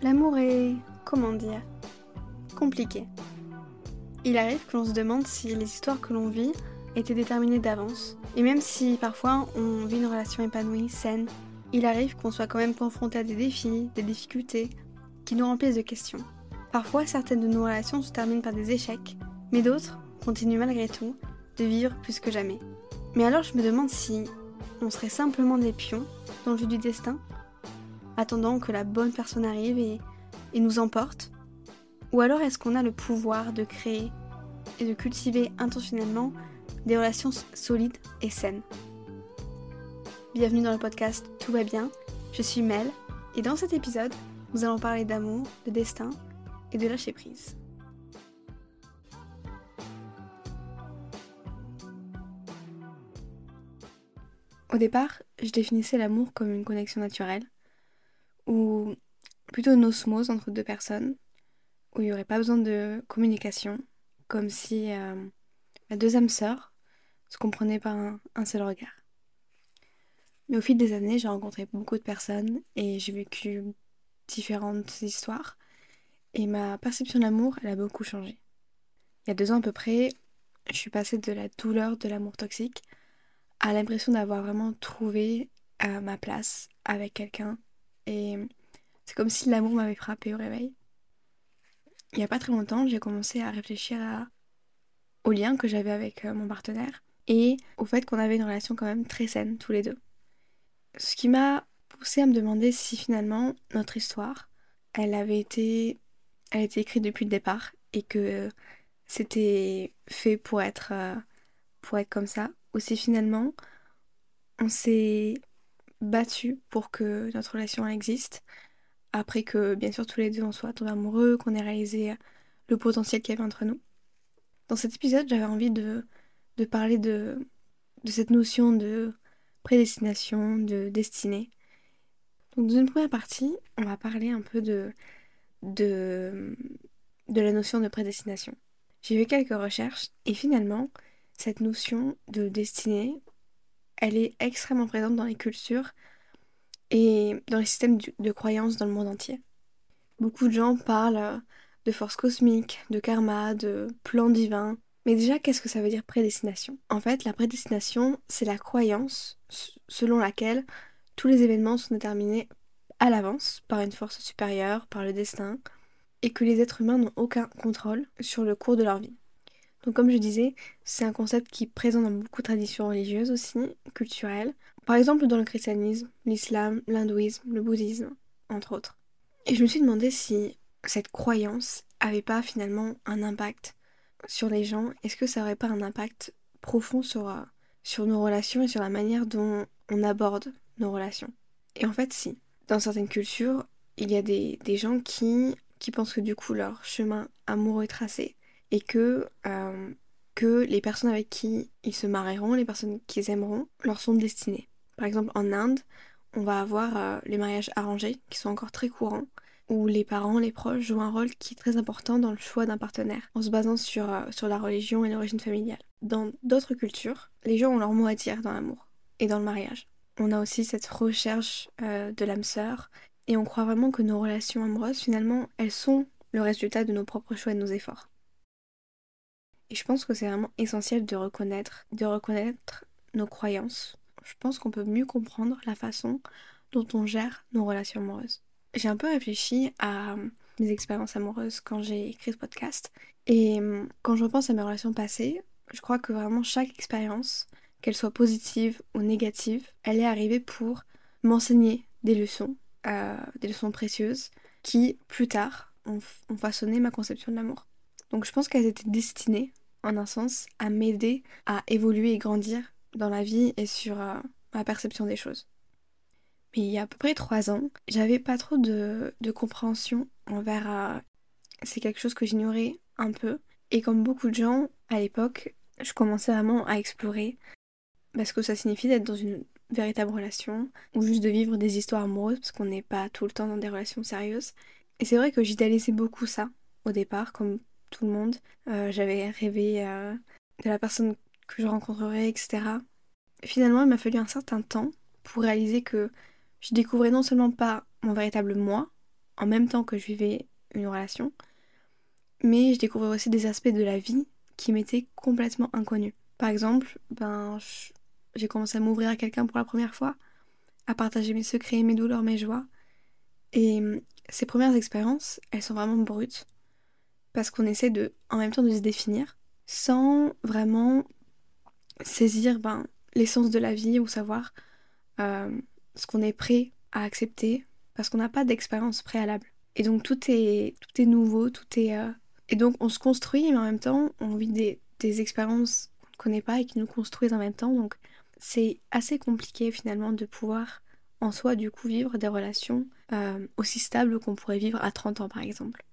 L'amour est, comment dire, compliqué. Il arrive que l'on se demande si les histoires que l'on vit étaient déterminées d'avance. Et même si parfois on vit une relation épanouie, saine, il arrive qu'on soit quand même confronté à des défis, des difficultés, qui nous remplissent de questions. Parfois, certaines de nos relations se terminent par des échecs, mais d'autres continuent malgré tout de vivre plus que jamais. Mais alors je me demande si on serait simplement des pions dans le jeu du destin attendant que la bonne personne arrive et, nous emporte. Ou alors est-ce qu'on a le pouvoir de créer et de cultiver intentionnellement des relations solides et saines? Bienvenue dans le podcast Tout va bien, je suis Mel et dans cet épisode, nous allons parler d'amour, de destin et de lâcher prise. Au départ, je définissais l'amour comme une connexion naturelle, ou plutôt une osmose entre deux personnes, où il n'y aurait pas besoin de communication, comme si euh, deux âmes sœurs se comprenaient par un, seul regard. Mais au fil des années, j'ai rencontré beaucoup de personnes et j'ai vécu différentes histoires. Et ma perception de l'amour, elle a beaucoup changé. Il y a deux ans à peu près, je suis passée de la douleur de l'amour toxique à l'impression d'avoir vraiment trouvé euh, ma place avec quelqu'un et c'est comme si l'amour m'avait frappé au réveil. Il n'y a pas très longtemps, j'ai commencé à réfléchir au lien que j'avais avec euh, mon partenaire et au fait qu'on avait une relation quand même très saine tous les deux. Ce qui m'a poussé à me demander si finalement notre histoire, elle avait été, elle écrite depuis le départ et que c'était fait pour être, euh, pour être comme ça, ou si finalement on s'est battu pour que notre relation existe. Après que, bien sûr, tous les deux on soit tombés amoureux, qu'on ait réalisé le potentiel qu'il y avait entre nous. Dans cet épisode, j'avais envie de, parler de, cette notion de prédestination, de destinée. Dans une première partie, on va parler un peu de, de la notion de prédestination. J'ai fait quelques recherches et finalement, cette notion de destinée, elle est extrêmement présente dans les cultures et dans les systèmes de croyances dans le monde entier. Beaucoup de gens parlent de force cosmique, de karma, de plan divin. Mais déjà, qu'est-ce que ça veut dire prédestination? En fait, la prédestination, c'est la croyance selon laquelle tous les événements sont déterminés à l'avance par une force supérieure, par le destin, et que les êtres humains n'ont aucun contrôle sur le cours de leur vie. Donc comme je disais, c'est un concept qui est présent dans beaucoup de traditions religieuses aussi, culturelles. Par exemple dans le christianisme, l'islam, l'hindouisme, le bouddhisme, entre autres. Et je me suis demandé si cette croyance avait pas finalement un impact sur les gens. Est-ce que ça aurait pas un impact profond sur, euh, nos relations et sur la manière dont on aborde nos relations? Et en fait si. Dans certaines cultures, il y a des, des gens qui, qui pensent que du coup leur chemin amoureux est tracé et que, euh, que les personnes avec qui ils se marieront, les personnes qu'ils aimeront, leur sont destinées. Par exemple, en Inde, on va avoir euh, les mariages arrangés qui sont encore très courants, où les parents, les proches jouent un rôle qui est très important dans le choix d'un partenaire, en se basant sur, euh, sur la religion et l'origine familiale. Dans d'autres cultures, les gens ont leur mot à dire dans l'amour et dans le mariage. On a aussi cette recherche de l'âme sœur, et on croit vraiment que nos relations amoureuses, finalement, elles sont le résultat de nos propres choix et de nos efforts. Et je pense que c'est vraiment essentiel de reconnaître, de reconnaître nos croyances. Je pense qu'on peut mieux comprendre la façon dont on gère nos relations amoureuses. J'ai un peu réfléchi à mes expériences amoureuses quand j'ai écrit ce podcast. Et hum, quand je repense à mes relations passées, je crois que vraiment chaque expérience, qu'elle soit positive ou négative, elle est arrivée pour m'enseigner des leçons, euh, des leçons précieuses, qui plus tard ont façonné ma conception de l'amour. Donc je pense qu'elles étaient destinées en un sens, à m'aider à évoluer et grandir dans la vie et sur euh, ma perception des choses. Mais il y a à peu près trois ans, j'avais pas trop de, compréhension envers. Euh, c'est quelque chose que j'ignorais un peu. Et comme beaucoup de gens, à l'époque, je commençais vraiment à explorer parce que ça signifie d'être dans une véritable relation ou juste de vivre des histoires amoureuses parce qu'on n'est pas tout le temps dans des relations sérieuses. Et c'est vrai que j'idéalisais beaucoup ça au départ, comme tout le monde. Euh, j'avais rêvé euh, de la personne que je rencontrerais, etc. Finalement, il m'a fallu un certain temps pour réaliser que je découvrais non seulement pas mon véritable moi, en même temps que je vivais une relation, mais je découvrais aussi des aspects de la vie qui m'étaient complètement inconnus. Par exemple, ben, j'ai commencé à m'ouvrir à quelqu'un pour la première fois, à partager mes secrets, mes douleurs, mes joies. Et hum, ces premières expériences, elles sont vraiment brutes, parce qu'on essaie de, en même temps de se définir, sans vraiment saisir ben, l'essence de la vie ou savoir euh, ce qu'on est prêt à accepter, parce qu'on n'a pas d'expérience préalable. Et donc tout est, tout est nouveau, tout est... Euh, et donc on se construit, mais en même temps on vit des, des expériences qu'on ne connaît pas et qui nous construisent en même temps. Donc c'est assez compliqué finalement de pouvoir en soi du coup vivre des relations euh, aussi stables qu'on pourrait vivre à 30 ans par exemple.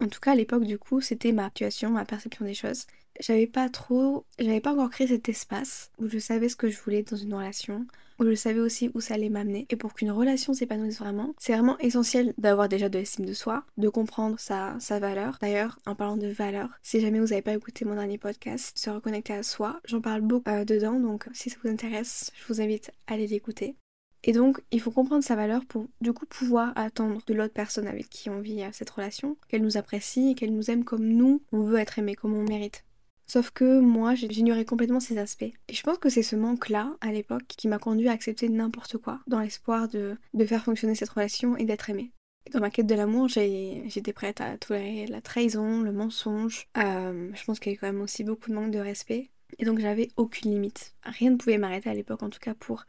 En tout cas à l'époque du coup c'était ma situation, ma perception des choses j'avais pas trop, j'avais pas encore créé cet espace où je savais ce que je voulais dans une relation, où je savais aussi où ça allait m'amener. Et pour qu'une relation s'épanouisse vraiment, c'est vraiment essentiel d'avoir déjà de l'estime de soi, de comprendre sa, sa valeur. D'ailleurs, en parlant de valeur, si jamais vous n'avez pas écouté mon dernier podcast, se reconnecter à soi, j'en parle beaucoup euh, dedans, donc si ça vous intéresse, je vous invite à aller l'écouter. Et donc, il faut comprendre sa valeur pour du coup pouvoir attendre de l'autre personne avec qui on vit cette relation, qu'elle nous apprécie et qu'elle nous aime comme nous, on veut être aimé, comme on mérite. Sauf que moi, j'ignorais complètement ces aspects. Et je pense que c'est ce manque-là, à l'époque, qui m'a conduit à accepter n'importe quoi, dans l'espoir de, faire fonctionner cette relation et d'être aimée. Dans ma quête de l'amour, j'étais prête à tolérer la trahison, le mensonge. Euh, je pense qu'il y a quand même aussi beaucoup de manque de respect. Et donc j'avais aucune limite. Rien ne pouvait m'arrêter à l'époque, en tout cas, pour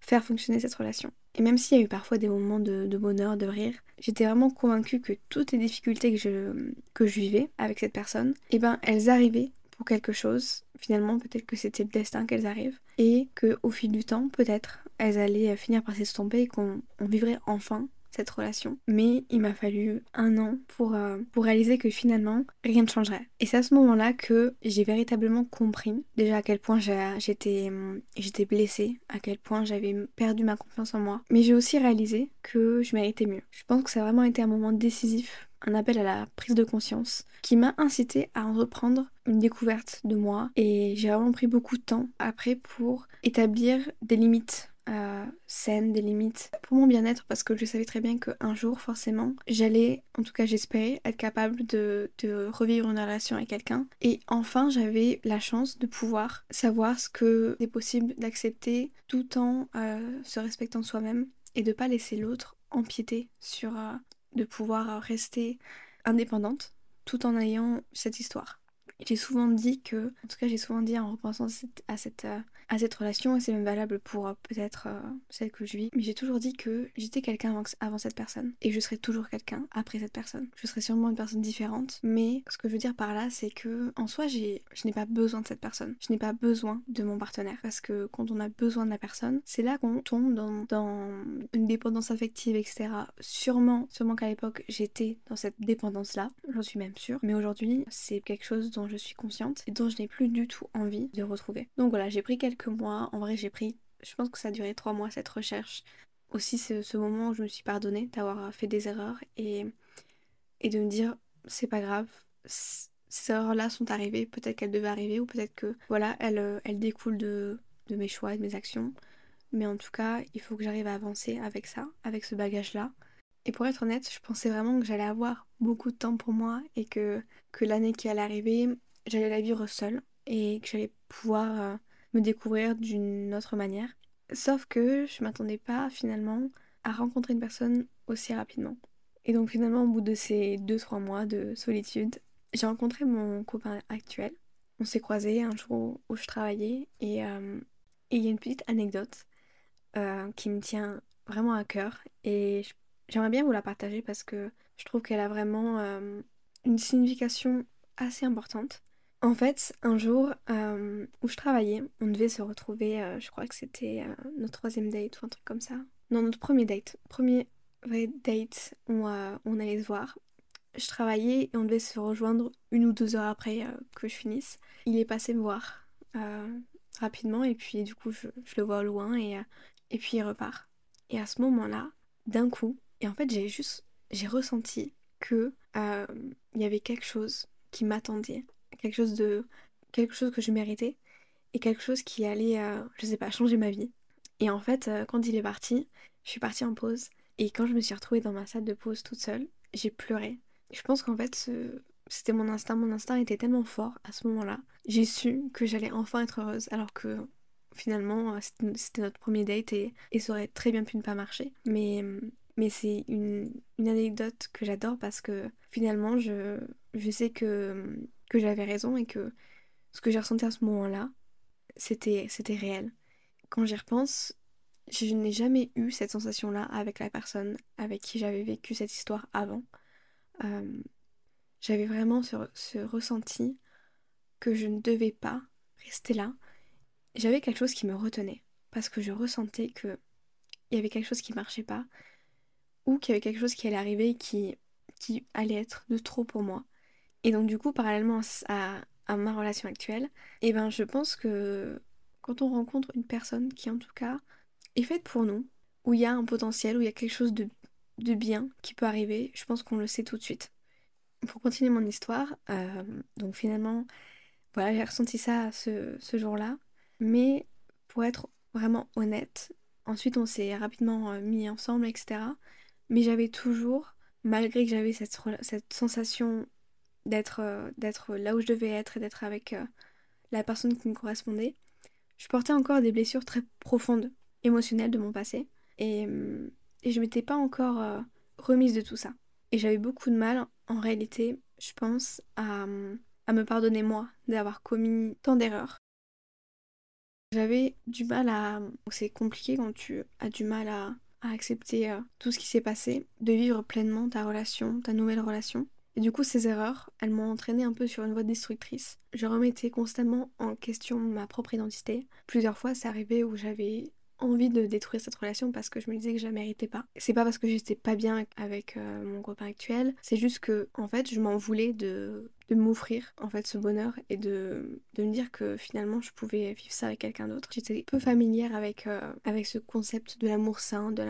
faire fonctionner cette relation. Et même s'il y a eu parfois des moments de, bonheur, de rire, j'étais vraiment convaincue que toutes les difficultés que je, que je vivais avec cette personne, eh ben, elles arrivaient pour quelque chose. Finalement, peut-être que c'était le destin qu'elles arrivent. Et qu'au fil du temps, peut-être, elles allaient finir par s'estomper et qu'on vivrait enfin cette relation. Mais il m'a fallu un an pour, euh, pour réaliser que finalement, rien ne changerait. Et c'est à ce moment-là que j'ai véritablement compris déjà à quel point j'étais j'étais blessée, à quel point j'avais perdu ma confiance en moi. Mais j'ai aussi réalisé que je méritais mieux. Je pense que ça a vraiment été un moment décisif un appel à la prise de conscience qui m'a incité à reprendre une découverte de moi et j'ai vraiment pris beaucoup de temps après pour établir des limites euh, des limites pour mon bien-être parce que je savais très bien qu'un jour forcément j'allais, en tout cas j'espérais, être capable de, revivre une relation avec quelqu'un et enfin j'avais la chance de pouvoir savoir ce que c'est possible d'accepter tout en euh, se respectant soi-même et de pas laisser l'autre empiéter sur, euh, de pouvoir rester indépendante tout en ayant cette histoire. J'ai souvent dit que, en tout cas j'ai souvent dit en repensant à cette, euh, à cette relation, et c'est même valable pour euh, peut-être euh, celle que je vis, mais j'ai toujours dit que j'étais quelqu'un avant, cette personne, et je serai toujours quelqu'un après cette personne. Je serai sûrement une personne différente, mais ce que je veux dire par là, c'est que en soi, je n'ai pas besoin de cette personne. Je n'ai pas besoin de mon partenaire, parce que quand on a besoin de la personne, c'est là qu'on tombe dans, dans une dépendance affective, etc. Sûrement, sûrement qu'à l'époque, j'étais dans cette dépendance-là, j'en suis même sûre, mais aujourd'hui, c'est quelque chose dont je suis consciente et dont je n'ai plus du tout envie de retrouver. Donc voilà, j'ai pris quelques mois. En vrai, j'ai pris, je pense que ça a duré trois mois cette recherche. Aussi, c'est ce moment où je me suis pardonnée d'avoir fait des erreurs et, et de me dire, c'est pas grave, ces erreurs-là sont arrivées, peut-être qu'elles devaient arriver ou peut-être que, voilà, elles, elles découlent de, de mes choix et de mes actions. Mais en tout cas, il faut que j'arrive à avancer avec ça, avec ce bagage-là. Et pour être honnête, je pensais vraiment que j'allais avoir beaucoup de temps pour moi et que, que l'année qui allait arriver, j'allais la vivre seule et que j'allais pouvoir euh, me découvrir d'une autre manière. Sauf que je m'attendais pas finalement à rencontrer une personne aussi rapidement. Et donc finalement, au bout de ces 2-3 mois de solitude, j'ai rencontré mon copain actuel. On s'est croisés un jour où je travaillais euh, et il y a une petite anecdote euh, qui me tient vraiment à cœur et J'aimerais bien vous la partager parce que je trouve qu'elle a vraiment euh, une signification assez importante. En fait, un jour euh, où je travaillais, on devait se retrouver, euh, je crois que c'était notre troisième date ou un truc comme ça. Non, notre premier date. Premier vrai date où on allait se voir. Je travaillais et on devait se rejoindre une ou deux heures après que je finisse. Il est passé me voir rapidement et puis du coup je, le vois au loin et, et puis il repart. Et à ce moment-là, d'un coup, et en fait, j'ai juste, j'ai ressenti que euh, il y avait quelque chose qui m'attendait, quelque chose de, quelque chose que je méritais et quelque chose qui allait, euh, je sais pas, changer ma vie. Et en fait, euh, quand il est parti, je suis partie en pause et quand je me suis retrouvée dans ma salle de pause toute seule, j'ai pleuré. Je pense qu'en fait, c'était mon instinct. Mon instinct était tellement fort à ce moment-là. J'ai su que j'allais enfin être heureuse, alors que finalement, c'était notre premier date et, ça aurait très bien pu ne pas marcher. Mais, mais c'est une, anecdote que j'adore parce que finalement, je, je sais que, que j'avais raison et que ce que j'ai ressenti à ce moment-là, c'était réel. Quand j'y repense, je n'ai jamais eu cette sensation-là avec la personne avec qui j'avais vécu cette histoire avant. Euh, j'avais vraiment ce, ressenti que je ne devais pas rester là. J'avais quelque chose qui me retenait parce que je ressentais que il y avait quelque chose qui marchait pas ou qu'il y avait quelque chose qui allait arriver qui, qui allait être de trop pour moi. Et donc du coup, parallèlement à, ma relation actuelle, eh ben je pense que quand on rencontre une personne qui en tout cas est faite pour nous, où il y a un potentiel, où il y a quelque chose de, bien qui peut arriver, je pense qu'on le sait tout de suite. Pour continuer mon histoire, euh, donc finalement, voilà, j'ai ressenti ça ce, ce jour-là, mais pour être vraiment honnête, ensuite on s'est rapidement euh, mis ensemble, etc. Mais j'avais toujours, malgré que j'avais cette, sensation d'être euh, d'être là où je devais être et d'être avec la personne qui me correspondait, je portais encore des blessures très profondes émotionnelle de mon passé. Et, euh, et je m'étais pas encore euh, remise de tout ça. Et j'avais beaucoup de mal, en réalité, je pense, à, à me pardonner moi d'avoir commis tant d'erreurs. J'avais du mal à... C'est compliqué quand tu as du mal à, à accepter euh, tout ce qui s'est passé, de vivre pleinement ta relation, ta nouvelle relation. Et du coup, ces erreurs, elles m'ont entraîné un peu sur une voie destructrice. Je remettais constamment en question ma propre identité. Plusieurs fois, c'est arrivé où j'avais envie de détruire cette relation parce que je me disais que je la méritais pas. C'est pas parce que j'étais pas bien avec euh, mon copain actuel, c'est juste que en fait je m'en voulais de, de m'offrir en fait ce bonheur et de, de me dire que finalement je pouvais vivre ça avec quelqu'un d'autre. J'étais peu familière avec, euh, avec ce concept de l'amour sain, de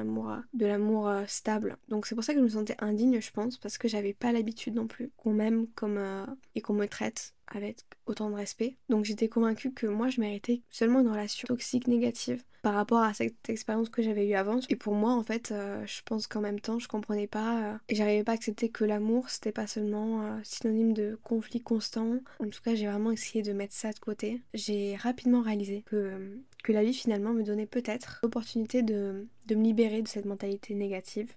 l'amour euh, stable. Donc c'est pour ça que je me sentais indigne je pense parce que j'avais pas l'habitude non plus qu'on m'aime comme et qu'on me traite avec autant de respect. Donc j'étais convaincue que moi je méritais seulement une relation toxique négative par rapport à cette expérience que j'avais eue avant. Et pour moi en fait, euh, je pense qu'en même temps je comprenais pas euh, et j'arrivais pas à accepter que l'amour c'était pas seulement euh, synonyme de conflit constant. En tout cas j'ai vraiment essayé de mettre ça de côté. J'ai rapidement réalisé que, que la vie finalement me donnait peut-être l'opportunité de, de me libérer de cette mentalité négative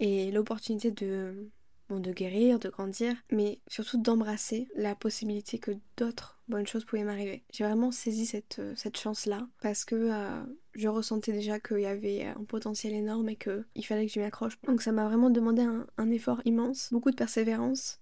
et l'opportunité de bon, de guérir, de grandir, mais surtout d'embrasser la possibilité que d'autres bonnes choses pouvaient m'arriver. J'ai vraiment saisi cette, euh, cette chance-là parce que euh, je ressentais déjà qu'il y avait un potentiel énorme et qu'il fallait que je m'y accroche. Donc ça m'a vraiment demandé un, effort immense, beaucoup de persévérance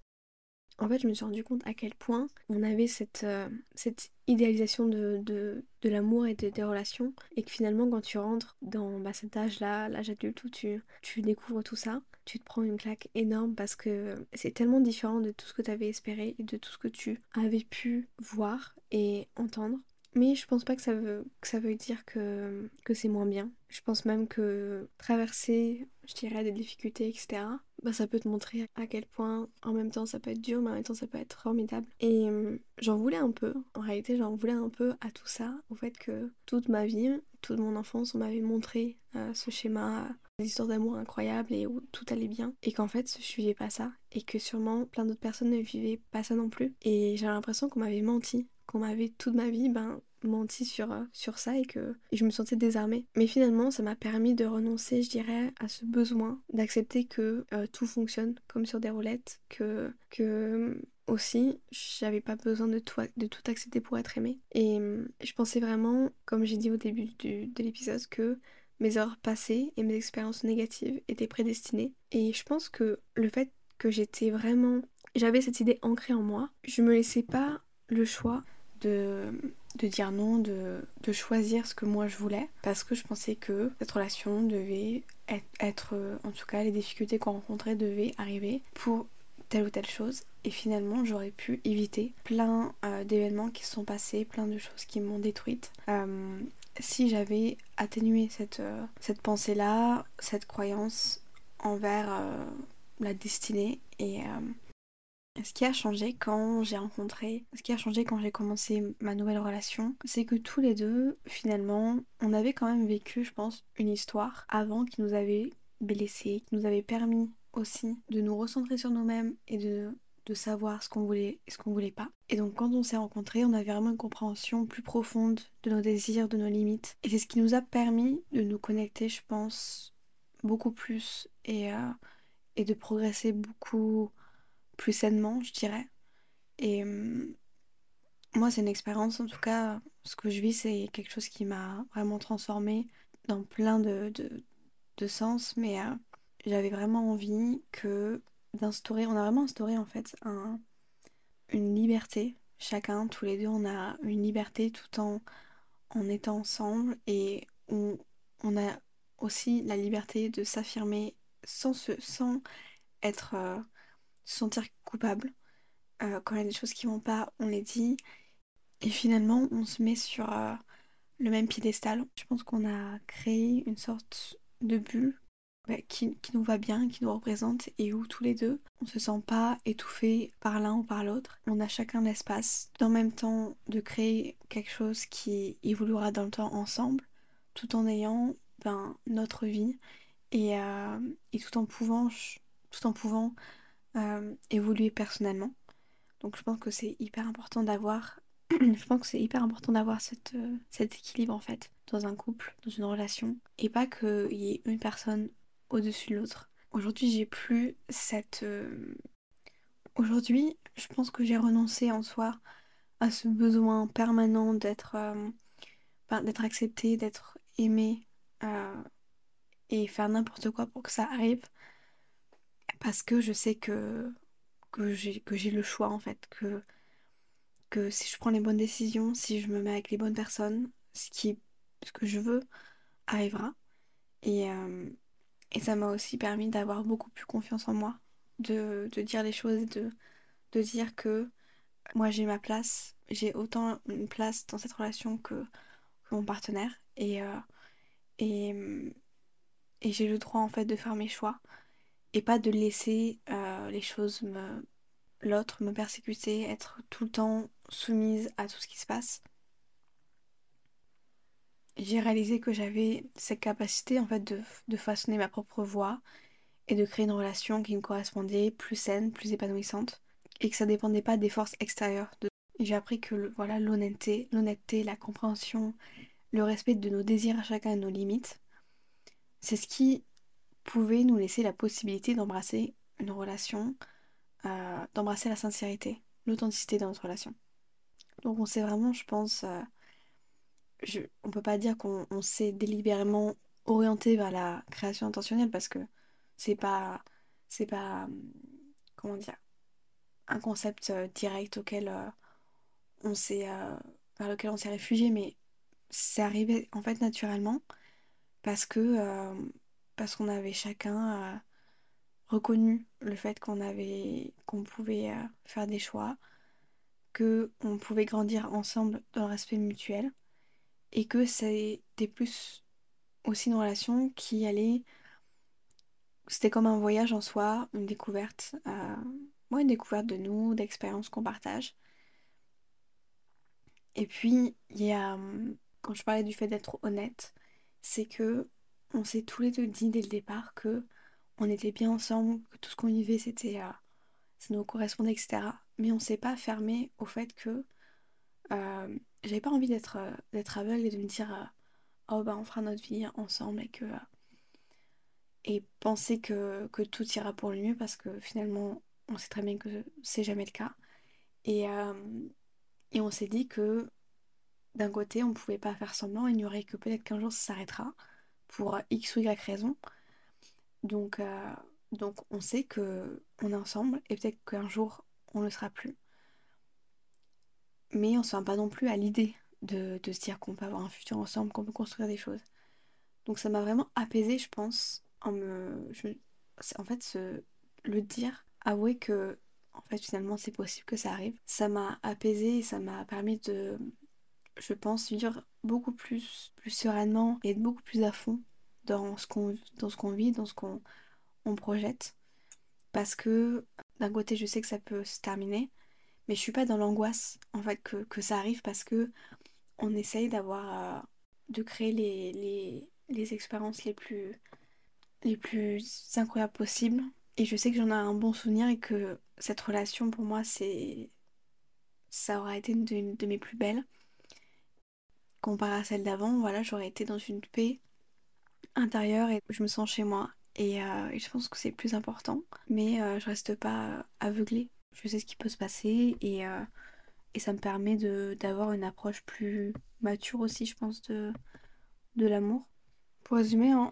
en fait, je me suis rendu compte à quel point on avait cette, euh, cette idéalisation de, de, de l'amour et des relations, et que finalement, quand tu rentres dans bah, cet âge-là, l'âge adulte où tu, tu découvres tout ça, tu te prends une claque énorme parce que c'est tellement différent de tout ce que tu avais espéré et de tout ce que tu avais pu voir et entendre. Mais je pense pas que ça veut, ça veut dire que, que c'est moins bien. Je pense même que traverser, je dirais, des difficultés, etc., bah, ça peut te montrer à quel point en même temps ça peut être dur, mais en même temps ça peut être formidable. Et euh, j'en voulais un peu, en réalité j'en voulais un peu à tout ça, au fait que toute ma vie, toute mon enfance, on m'avait montré euh, ce schéma, des histoires d'amour incroyables et où tout allait bien, et qu'en fait je suivais pas ça, et que sûrement plein d'autres personnes ne vivaient pas ça non plus. Et j'ai l'impression qu'on m'avait menti, qu'on m'avait toute ma vie ben, menti sur, euh, sur ça et que je me sentais désarmée. Mais finalement, ça m'a permis de renoncer, je dirais, à ce besoin d'accepter que euh, tout fonctionne comme sur des roulettes, que, que aussi, j'avais pas besoin de tout, de tout accepter pour être aimée. Et je pensais vraiment, comme j'ai dit au début de l'épisode, que mes heures passées et mes expériences négatives étaient prédestinées. Et je pense que le fait que j'étais vraiment... J'avais cette idée ancrée en moi, je me laissais pas le choix de, de dire non, de, de, choisir ce que moi je voulais, parce que je pensais que cette relation devait être, en tout cas les difficultés qu'on rencontrait devaient arriver pour telle ou telle chose. Et finalement, j'aurais pu éviter plein euh, d'événements qui se sont passés, plein de choses qui m'ont détruite. Euh, si j'avais atténué cette, euh, cette pensée-là, cette croyance envers la destinée et ce qui a changé quand j'ai rencontré, ce qui a changé quand j'ai commencé ma nouvelle relation, c'est que tous les deux, finalement, on avait quand même vécu, je pense, une histoire avant qui nous avait blessés, qui nous avait permis aussi de nous recentrer sur nous-mêmes et de, de savoir ce qu'on voulait et ce qu'on voulait pas. Et donc quand on s'est rencontrés, on avait vraiment une compréhension plus profonde de nos désirs, de nos limites. Et c'est ce qui nous a permis de nous connecter, je pense, beaucoup plus et, euh, et de progresser beaucoup plus sainement, je dirais. Et hum, moi, c'est une expérience, en tout cas, ce que je vis, c'est quelque chose qui m'a vraiment transformée dans plein de, de, sens, mais euh, j'avais vraiment envie que d'instaurer, on a vraiment instauré en fait un, une liberté, chacun, tous les deux, on a une liberté tout en, en étant ensemble et on, a aussi la liberté de s'affirmer sans, se, sans être, euh, se sentir coupable. Euh, quand il y a des choses qui vont pas, on les dit. Et finalement, on se met sur euh, le même piédestal. Je pense qu'on a créé une sorte de bulle bah, qui, nous va bien, qui nous représente et où tous les deux, on se sent pas étouffé par l'un ou par l'autre. On a chacun l'espace d'en même temps de créer quelque chose qui évoluera dans le temps ensemble, tout en ayant ben, notre vie et, euh, et, tout en pouvant, tout en pouvant euh, évoluer personnellement. Donc je pense que c'est hyper important d'avoir je pense que c'est hyper important d'avoir euh, cet équilibre en fait dans un couple, dans une relation, et pas qu'il y ait une personne au-dessus de l'autre. Aujourd'hui, j'ai plus cette. Euh, aujourd'hui, je pense que j'ai renoncé en soi à ce besoin permanent d'être euh, d'être accepté, d'être aimé et faire n'importe quoi pour que ça arrive. Parce que je sais que, que j'ai le choix en fait, que que si je prends les bonnes décisions, si je me mets avec les bonnes personnes, ce, qui, ce que je veux arrivera. Et, euh, et ça m'a aussi permis d'avoir beaucoup plus confiance en moi, de, dire les choses, de, de dire que moi j'ai ma place, j'ai autant une place dans cette relation que, mon partenaire. Et, euh, et, et j'ai le droit en fait de faire mes choix et pas de laisser euh, les choses l'autre me persécuter, être tout le temps soumise à tout ce qui se passe. J'ai réalisé que j'avais cette capacité en fait de, façonner ma propre voix et de créer une relation qui me correspondait, plus saine, plus épanouissante, et que ça dépendait pas des forces extérieures. J'ai appris que voilà l'honnêteté, l'honnêteté, la compréhension, le respect de nos désirs à chacun et nos limites, c'est ce qui pouvait nous laisser la possibilité d'embrasser une relation, euh, d'embrasser la sincérité, l'authenticité dans notre relation. Donc on s'est vraiment, je pense, euh, je, on peut pas dire qu'on s'est délibérément orienté vers la création intentionnelle parce que c'est pas, c'est pas, comment dire, un concept euh, direct auquel euh, on s'est, vers lequel on s'est réfugié, mais c'est arrivé en fait naturellement parce que parce qu'on avait chacun reconnu le fait qu'on avait qu'on pouvait faire des choix que on pouvait grandir ensemble dans le respect mutuel et que c'était plus aussi une relation qui allait c'était comme un voyage en soi, une découverte, euh... une découverte de nous, d'expériences qu'on partage. Et puis, il y a, quand je parlais du fait d'être honnête, c'est que on s'est tous les deux dit dès le départ que on était bien ensemble, que tout ce qu'on vivait c'était euh, ça nous correspondait, etc. Mais on s'est pas fermé au fait que euh, j'avais pas envie d'être euh, d'être aveugle et de me dire euh, oh bah on fera notre vie ensemble et que et penser que, que, tout ira pour le mieux parce que finalement on sait très bien que c'est jamais le cas et, et on s'est dit que d'un côté on pouvait pas faire semblant aurait que peut-être qu'un jour ça s'arrêtera pour x ou y raison donc donc on sait que on est ensemble et peut-être qu'un jour on ne le sera plus. Mais on ne se pas non plus à l'idée de, se dire qu'on peut avoir un futur ensemble, qu'on peut construire des choses. Donc ça m'a vraiment apaisée, je pense, en me. en fait, le dire, avouer que en fait finalement c'est possible que ça arrive, ça m'a apaisée et ça m'a permis de, je pense, vivre beaucoup plus, plus sereinement et être beaucoup plus à fond dans ce qu'on vit, dans ce qu'on on projette. Parce que d'un côté, je sais que ça peut se terminer, mais je suis pas dans l'angoisse en fait que, ça arrive parce que on essaye d'avoir, euh, de créer les, les, expériences les plus, les plus incroyables possibles Et je sais que j'en ai un bon souvenir et que cette relation pour moi c'est ça aura été une de, mes plus belles. Comparé à celle d'avant, voilà, j'aurais été dans une paix intérieure et je me sens chez moi. Et, euh, je pense que c'est plus important. Mais euh, je reste pas aveuglée. Je sais ce qui peut se passer et, euh, et ça me permet d'avoir une approche plus mature aussi, je pense, de, de l'amour. Pour résumer, en,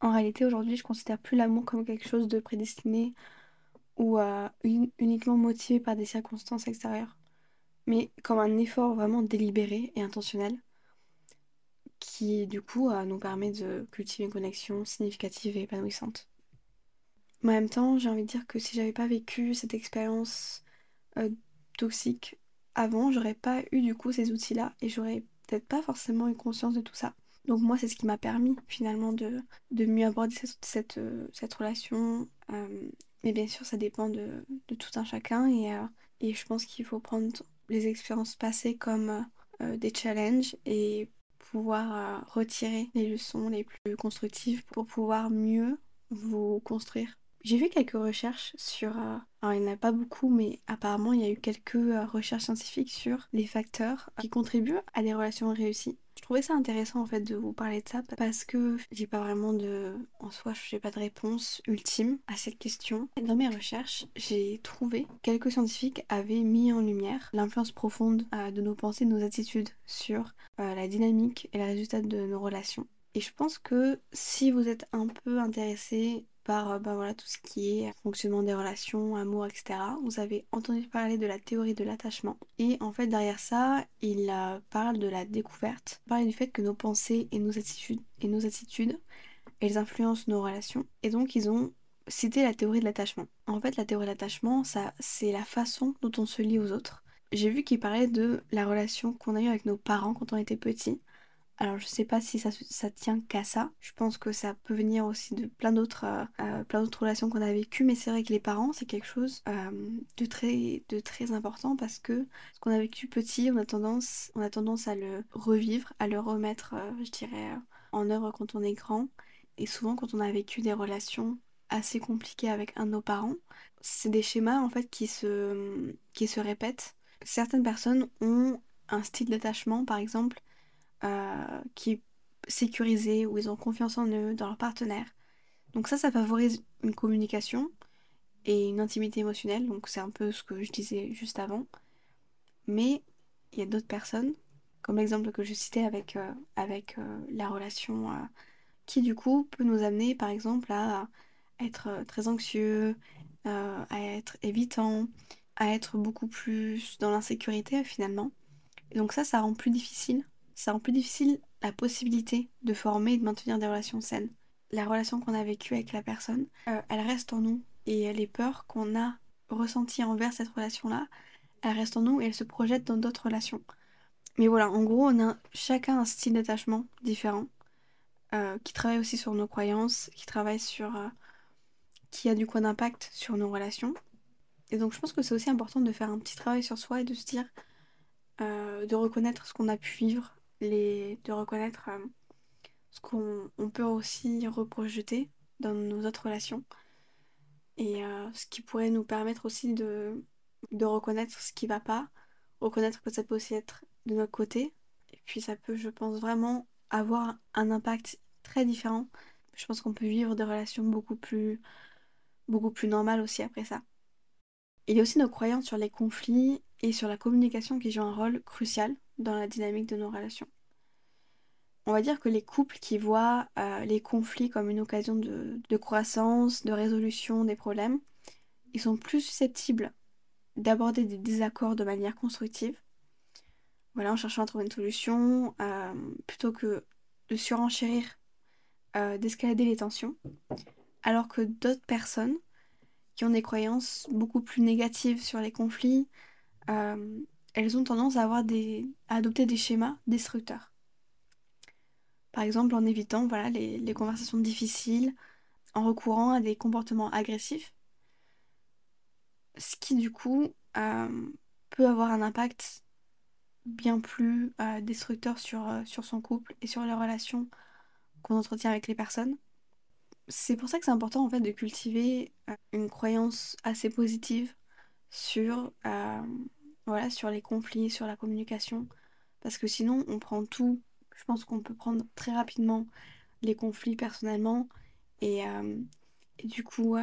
en, réalité, aujourd'hui, je considère plus l'amour comme quelque chose de prédestiné ou uniquement motivé par des circonstances extérieures, mais comme un effort vraiment délibéré et intentionnel qui du coup nous permet de cultiver une connexion significative et épanouissante. Mais en même temps, j'ai envie de dire que si j'avais pas vécu cette expérience euh, toxique avant, j'aurais pas eu du coup ces outils-là et j'aurais peut-être pas forcément eu conscience de tout ça. Donc moi, c'est ce qui m'a permis finalement de, mieux aborder cette, euh, relation. Euh, mais bien sûr, ça dépend de, tout un chacun et, et je pense qu'il faut prendre les expériences passées comme des challenges et pouvoir retirer les leçons les plus constructives pour pouvoir mieux vous construire. J'ai fait quelques recherches sur... Euh, alors il n'y en a pas beaucoup, mais apparemment il y a eu quelques euh, recherches scientifiques sur les facteurs qui contribuent à des relations réussies. Je trouvais ça intéressant en fait de vous parler de ça parce que j'ai pas vraiment de. En soi, j'ai pas de réponse ultime à cette question. Dans mes recherches, j'ai trouvé que quelques scientifiques avaient mis en lumière l'influence profonde de nos pensées, de nos attitudes sur la dynamique et les résultats de nos relations. Et je pense que si vous êtes un peu intéressé par voilà, tout ce qui est fonctionnement des relations, amour, etc. Vous avez entendu parler de la théorie de l'attachement. Et en fait, derrière ça, il parle de la découverte. Il parle du fait que nos pensées et nos attitudes, et nos attitudes elles influencent nos relations. Et donc, ils ont cité la théorie de l'attachement. En fait, la théorie de l'attachement, ça, c'est la façon dont on se lie aux autres. J'ai vu qu'il parlait de la relation qu'on a eue avec nos parents quand on était petit. Alors je sais pas si ça, tient qu'à ça. Je pense que ça peut venir aussi de plein d'autres euh, euh, plein d'autres relations qu'on a vécues. Mais c'est vrai que les parents, c'est quelque chose euh, de, très, important parce que ce qu'on a vécu petit, on a tendance, à le revivre, à le remettre, je dirais, en œuvre quand on est grand. Et souvent quand on a vécu des relations assez compliquées avec un de nos parents, c'est des schémas en fait qui se répètent. Certaines personnes ont un style d'attachement par exemple euh, qui est sécurisé, où ils ont confiance en eux, dans leur partenaire. Donc ça, ça favorise une communication et une intimité émotionnelle, donc c'est un peu ce que je disais juste avant. Mais il y a d'autres personnes, comme l'exemple que je citais avec, euh, avec euh, la relation, qui du coup peut nous amener par exemple à être très anxieux, à être évitant, à être beaucoup plus dans l'insécurité finalement. Donc ça, ça rend plus difficile ça rend plus difficile la possibilité de former et de maintenir des relations saines. La relation qu'on a vécue avec la personne, euh, elle reste en nous et les peurs qu'on a ressenties envers cette relation-là, elle reste en nous et elle se projette dans d'autres relations. Mais voilà, en gros, on a chacun un style d'attachement différent euh, qui travaille aussi sur nos croyances, qui travaille sur. Euh, qui a du coup un impact sur nos relations. Et donc, je pense que c'est aussi important de faire un petit travail sur soi et de se dire. de reconnaître ce qu'on a pu vivre de reconnaître euh, ce qu'on peut aussi reprojeter dans nos autres relations et euh, ce qui pourrait nous permettre aussi de, de reconnaître ce qui va pas, reconnaître que ça peut aussi être de notre côté et puis ça peut je pense vraiment avoir un impact très différent. Je pense qu'on peut vivre des relations beaucoup plus beaucoup plus normales aussi après ça. Il y a aussi nos croyances sur les conflits et sur la communication qui jouent un rôle crucial dans la dynamique de nos relations. On va dire que les couples qui voient euh, les conflits comme une occasion de, croissance, de résolution des problèmes, ils sont plus susceptibles d'aborder des désaccords de manière constructive. Voilà, en cherchant à trouver une solution, euh, plutôt que de surenchérir, euh, d'escalader les tensions. Alors que d'autres personnes qui ont des croyances beaucoup plus négatives sur les conflits, elles ont tendance à, avoir des, à adopter des schémas destructeurs. Par exemple en évitant voilà, les, conversations difficiles, en recourant à des comportements agressifs, ce qui du coup euh, peut avoir un impact bien plus euh, destructeur sur, euh, sur son couple et sur les relations qu'on entretient avec les personnes. C'est pour ça que c'est important en fait de cultiver une croyance assez positive sur, sur les conflits, sur la communication. Parce que sinon on prend tout. Je pense qu'on peut prendre très rapidement les conflits personnellement et, euh, du coup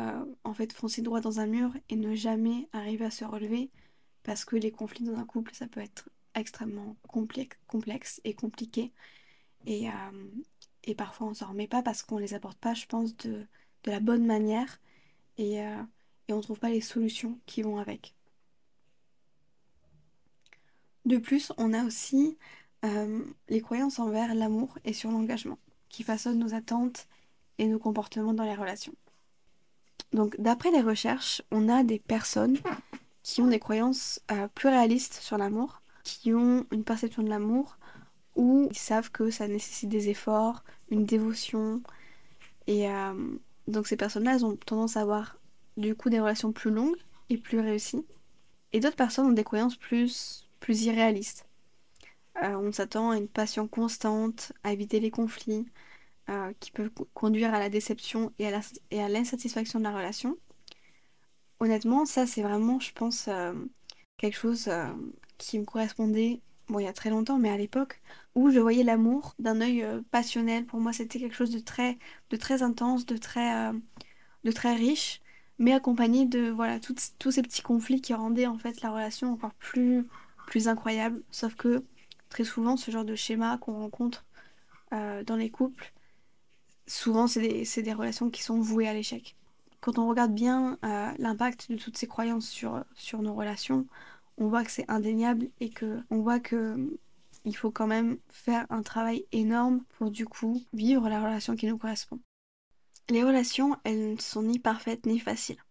en fait foncer droit dans un mur et ne jamais arriver à se relever parce que les conflits dans un couple ça peut être extrêmement complexe et compliqué. Et, et parfois on s'en remet pas parce qu'on les apporte pas, je pense, de, la bonne manière et, euh, et on trouve pas les solutions qui vont avec. De plus, on a aussi euh, les croyances envers l'amour et sur l'engagement qui façonnent nos attentes et nos comportements dans les relations. Donc d'après les recherches, on a des personnes qui ont des croyances euh, plus réalistes sur l'amour, qui ont une perception de l'amour où ils savent que ça nécessite des efforts, une dévotion. Et euh, donc ces personnes-là, elles ont tendance à avoir du coup des relations plus longues et plus réussies. Et d'autres personnes ont des croyances plus, plus irréalistes. Euh, on s'attend à une passion constante, à éviter les conflits, euh, qui peuvent conduire à la déception et à l'insatisfaction de la relation. Honnêtement, ça c'est vraiment, je pense, quelque chose qui me correspondait bon, il y a très longtemps, mais à l'époque, où je voyais l'amour d'un œil euh, passionnel. Pour moi, c'était quelque chose de très, de très intense, de très, euh, de très riche, mais accompagné de voilà tous ces petits conflits qui rendaient en fait la relation encore plus, plus incroyable. Sauf que très souvent, ce genre de schéma qu'on rencontre euh, dans les couples, souvent, c'est des, relations qui sont vouées à l'échec. Quand on regarde bien l'impact de toutes ces croyances sur, sur nos relations, on voit que c'est indéniable et que on voit que il faut quand même faire un travail énorme pour du coup vivre la relation qui nous correspond. Les relations, elles ne sont ni parfaites ni faciles.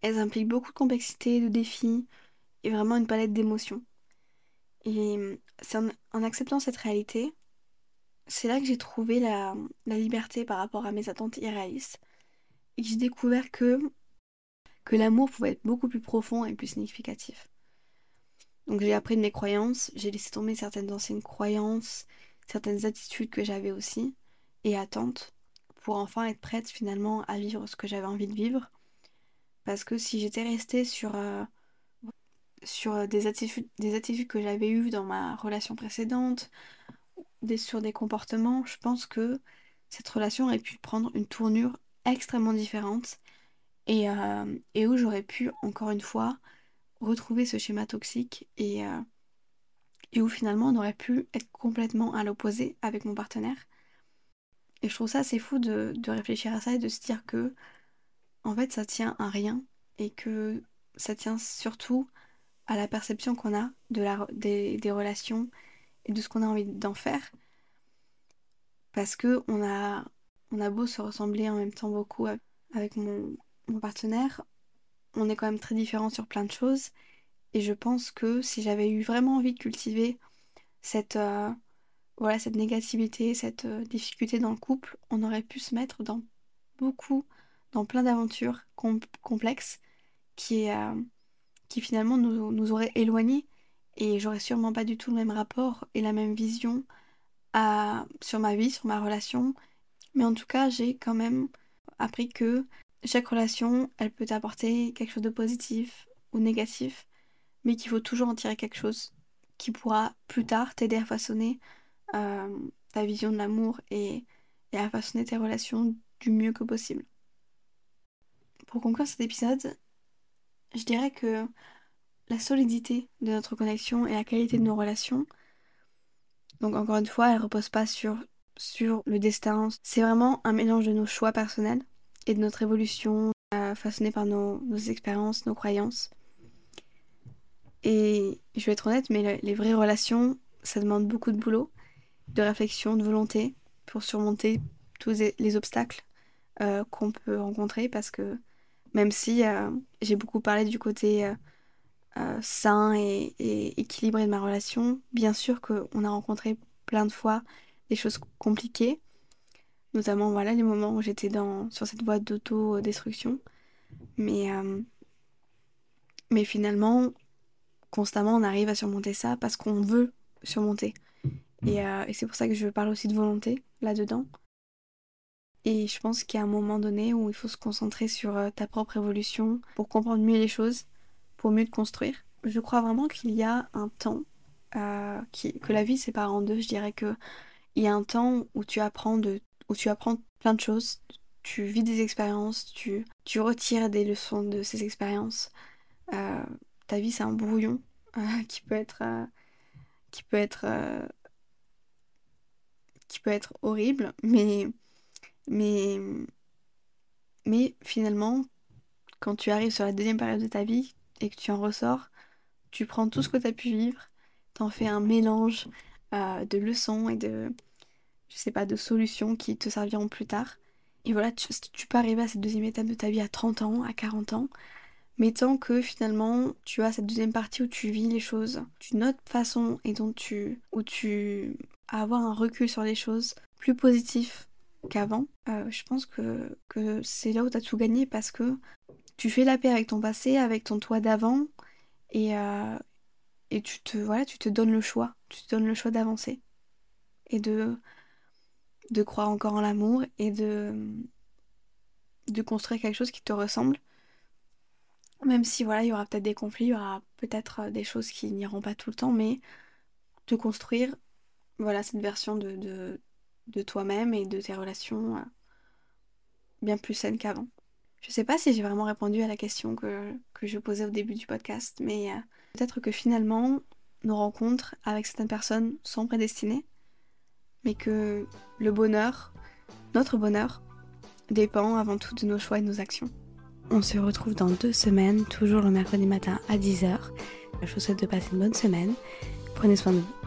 Elles impliquent beaucoup de complexité, de défis vraiment une palette d'émotions. Et c'est en, acceptant cette réalité, c'est là que j'ai trouvé la, la, liberté par rapport à mes attentes irréalistes et j'ai découvert que, que l'amour pouvait être beaucoup plus profond et plus significatif. Donc j'ai appris de mes croyances, j'ai laissé tomber certaines anciennes croyances, certaines attitudes que j'avais aussi, et attentes, pour enfin être prête finalement à vivre ce que j'avais envie de vivre. Parce que si j'étais restée sur, euh, sur des, attitudes, des que j'avais eues dans ma relation précédente, sur des comportements, je pense que cette relation aurait pu prendre une tournure extrêmement différente et, euh, où j'aurais pu, encore une fois, retrouver ce schéma toxique et, euh, et où finalement on aurait pu être complètement à l'opposé avec mon partenaire. Et je trouve ça assez fou de, réfléchir à ça et de se dire que en fait ça tient à rien et que ça tient surtout à la perception qu'on a de la, des, relations et de ce qu'on a envie d'en faire. Parce que on a, on a beau se ressembler en même temps beaucoup avec mon, mon partenaire, on est quand même très différents sur plein de choses. Et je pense que si j'avais eu vraiment envie de cultiver cette, euh, voilà, cette négativité, cette euh, difficulté dans le couple, on aurait pu se mettre dans beaucoup, dans plein d'aventures complexes qui, euh, qui finalement nous, nous auraient éloignés. Et j'aurais sûrement pas du tout le même rapport et la même vision sur ma vie, sur ma relation. Mais en tout cas, j'ai quand même appris que chaque relation, elle peut t'apporter quelque chose de positif ou négatif, mais qu'il faut toujours en tirer quelque chose qui pourra plus tard t'aider à façonner euh, ta vision de l'amour et, à façonner tes relations du mieux que possible. Pour conclure cet épisode, je dirais que la solidité de notre connexion et la qualité de nos relations, donc encore une fois, elle repose pas sur, sur le destin, c'est vraiment un mélange de nos choix personnels et de notre évolution euh, façonnée par nos, expériences, nos croyances. Et je vais être honnête, mais les vraies relations, ça demande beaucoup de boulot, de réflexion, de volonté pour surmonter tous les obstacles euh, qu'on peut rencontrer parce que même si euh, j'ai beaucoup parlé du côté sain et, équilibré de ma relation, bien sûr qu'on a rencontré plein de fois des choses compliquées Notamment, voilà, les moments où j'étais sur cette voie d'autodestruction. Mais, euh, finalement, constamment, on arrive à surmonter ça parce qu'on veut surmonter. Et, euh, et c'est pour ça que je parle aussi de volonté là-dedans. Et je pense qu'il y a un moment donné où il faut se concentrer sur euh, ta propre évolution pour comprendre mieux les choses, pour mieux te construire. Je crois vraiment qu'il y a un temps, euh, que la vie sépare en deux. Je dirais que il y a un temps où tu apprends de, où tu apprends plein de choses, tu vis des expériences, tu, tu retires des leçons de ces expériences. Euh, ta vie c'est un brouillon qui peut être, qui peut être, qui peut être horrible, mais mais, mais finalement, quand tu arrives sur la deuxième période de ta vie et que tu en ressors, tu prends tout ce que tu as pu vivre, t'en fais un mélange euh, de leçons et de, je sais pas, de solutions qui te serviront plus tard. Et voilà, tu, tu, peux arriver à cette deuxième étape de ta vie à 30 ans, à 40 ans, mais tant que finalement tu as cette deuxième partie où tu vis les choses d'une autre façon et dont tu, où tu as avoir un recul sur les choses plus positif qu'avant, euh, je pense que, c'est là où tu as tout gagné parce que tu fais la paix avec ton passé, avec ton toi d'avant, et, euh, et tu, te, voilà, tu te donnes le choix. Tu te donnes le choix d'avancer. Et de, de croire encore en l'amour et de, de construire quelque chose qui te ressemble. Même si voilà, il y aura peut-être des conflits, il y aura peut-être des choses qui n'iront pas tout le temps, mais de construire voilà cette version de toi-même et de tes relations euh, bien plus saines qu'avant. Je sais pas si j'ai vraiment répondu à la question que, je posais au début du podcast, mais euh, peut-être que finalement, nos rencontres avec certaines personnes sont prédestinées, mais que le bonheur, notre bonheur, dépend avant tout de nos choix et de nos actions. On se retrouve dans deux semaines, toujours le mercredi matin à 10h. Je vous souhaite de passer une bonne semaine. Prenez soin de vous.